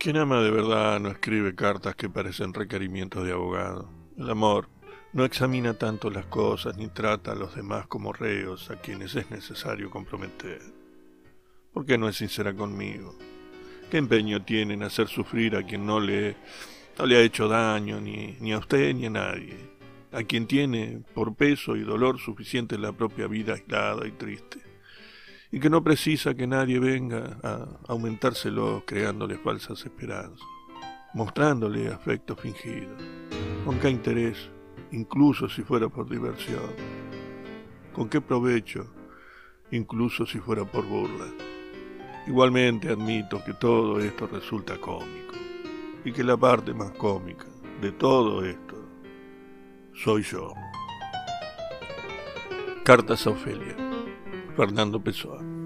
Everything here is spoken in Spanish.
Quien ama de verdad no escribe cartas que parecen requerimientos de abogado. El amor no examina tanto las cosas ni trata a los demás como reos a quienes es necesario comprometer. ¿Por qué no es sincera conmigo? ¿Qué empeño tiene en hacer sufrir a quien no le, no le ha hecho daño, ni, ni a usted ni a nadie? A quien tiene por peso y dolor suficiente la propia vida aislada y triste y que no precisa que nadie venga a aumentárselo creándole falsas esperanzas, mostrándole afecto fingido. ¿Con qué interés? Incluso si fuera por diversión. ¿Con qué provecho? Incluso si fuera por burla. Igualmente admito que todo esto resulta cómico y que la parte más cómica de todo esto soy yo. Cartas a Ofelia. Fernando Pessoa.